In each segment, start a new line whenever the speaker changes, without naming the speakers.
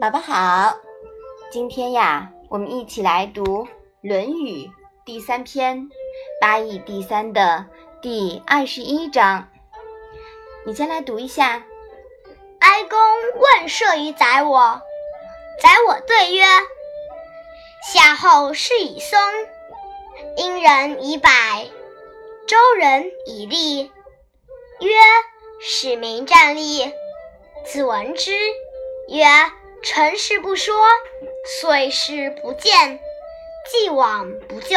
宝宝好，今天呀，我们一起来读《论语》第三篇《八义第三》的第二十一章。你先来读一下。
哀公问射于宰我，宰我对曰：“夏后氏以松，殷人以柏，周人以栗。”曰：“使民战栗。”子闻之曰：“成事不说，遂事不见，既往不咎。”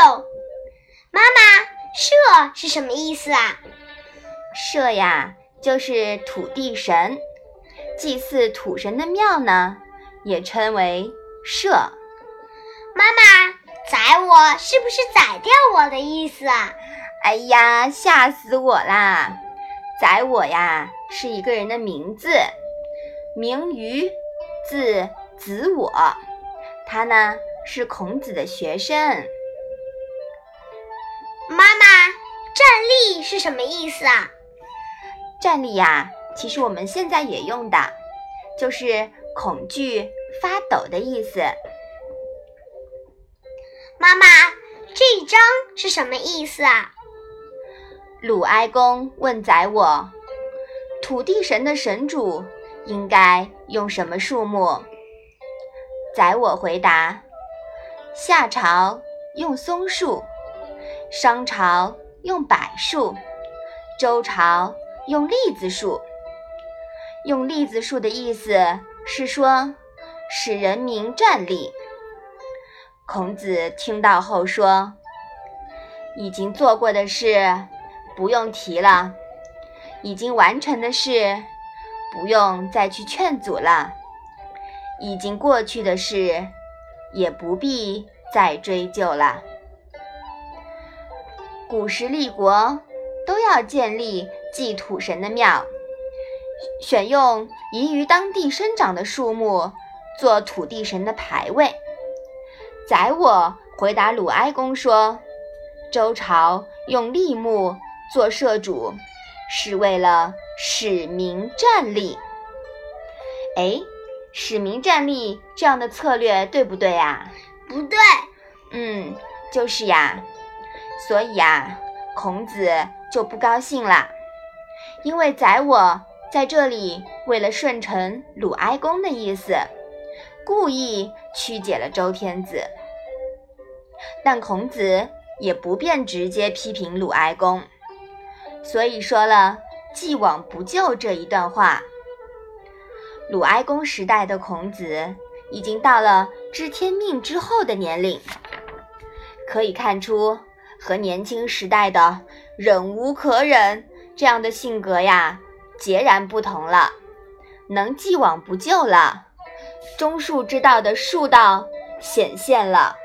妈妈，社是什么意思啊？
社呀，就是土地神，祭祀土神的庙呢，也称为社。
妈妈，宰我是不是宰掉我的意思啊？
哎呀，吓死我啦！宰我呀，是一个人的名字。名于，字子我，他呢是孔子的学生。
妈妈，站立是什么意思啊？
站立呀，其实我们现在也用的，就是恐惧、发抖的意思。
妈妈，这一章是什么意思啊？
鲁哀公问宰我，土地神的神主。应该用什么树木？宰我回答：夏朝用松树，商朝用柏树，周朝用栗子树。用栗子树的意思是说使人民站立。孔子听到后说：“已经做过的事不用提了，已经完成的事。”不用再去劝阻了，已经过去的事，也不必再追究了。古时立国都要建立祭土神的庙，选用宜于当地生长的树木做土地神的牌位。宰我回答鲁哀公说：“周朝用栗木做社主，是为了。”使民站立，哎，使民站立这样的策略对不对呀？
不对，
嗯，就是呀。所以呀，孔子就不高兴了，因为宰我在这里为了顺承鲁哀公的意思，故意曲解了周天子。但孔子也不便直接批评鲁哀公，所以说了。既往不咎这一段话，鲁哀公时代的孔子已经到了知天命之后的年龄，可以看出和年轻时代的忍无可忍这样的性格呀截然不同了，能既往不咎了，中恕之道的恕道显现了。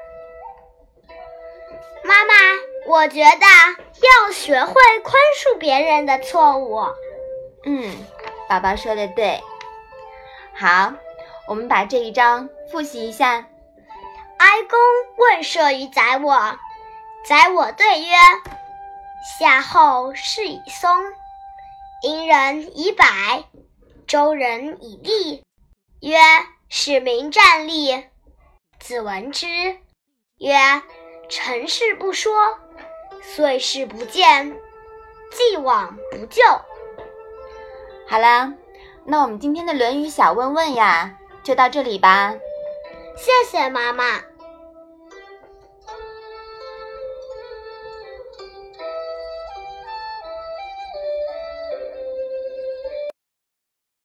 妈妈，我觉得。要学会宽恕别人的错误。
嗯，宝宝说的对。好，我们把这一章复习一下。
哀公问射于宰我，宰我对曰：“夏后氏以松，殷人以柏，周人以栗。”曰：“使民战栗。”子闻之曰：“成事不说。”遂事不见，既往不咎。
好了，那我们今天的《论语》小问问呀，就到这里吧。
谢谢妈妈。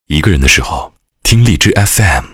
一个人的时候，听荔枝 FM。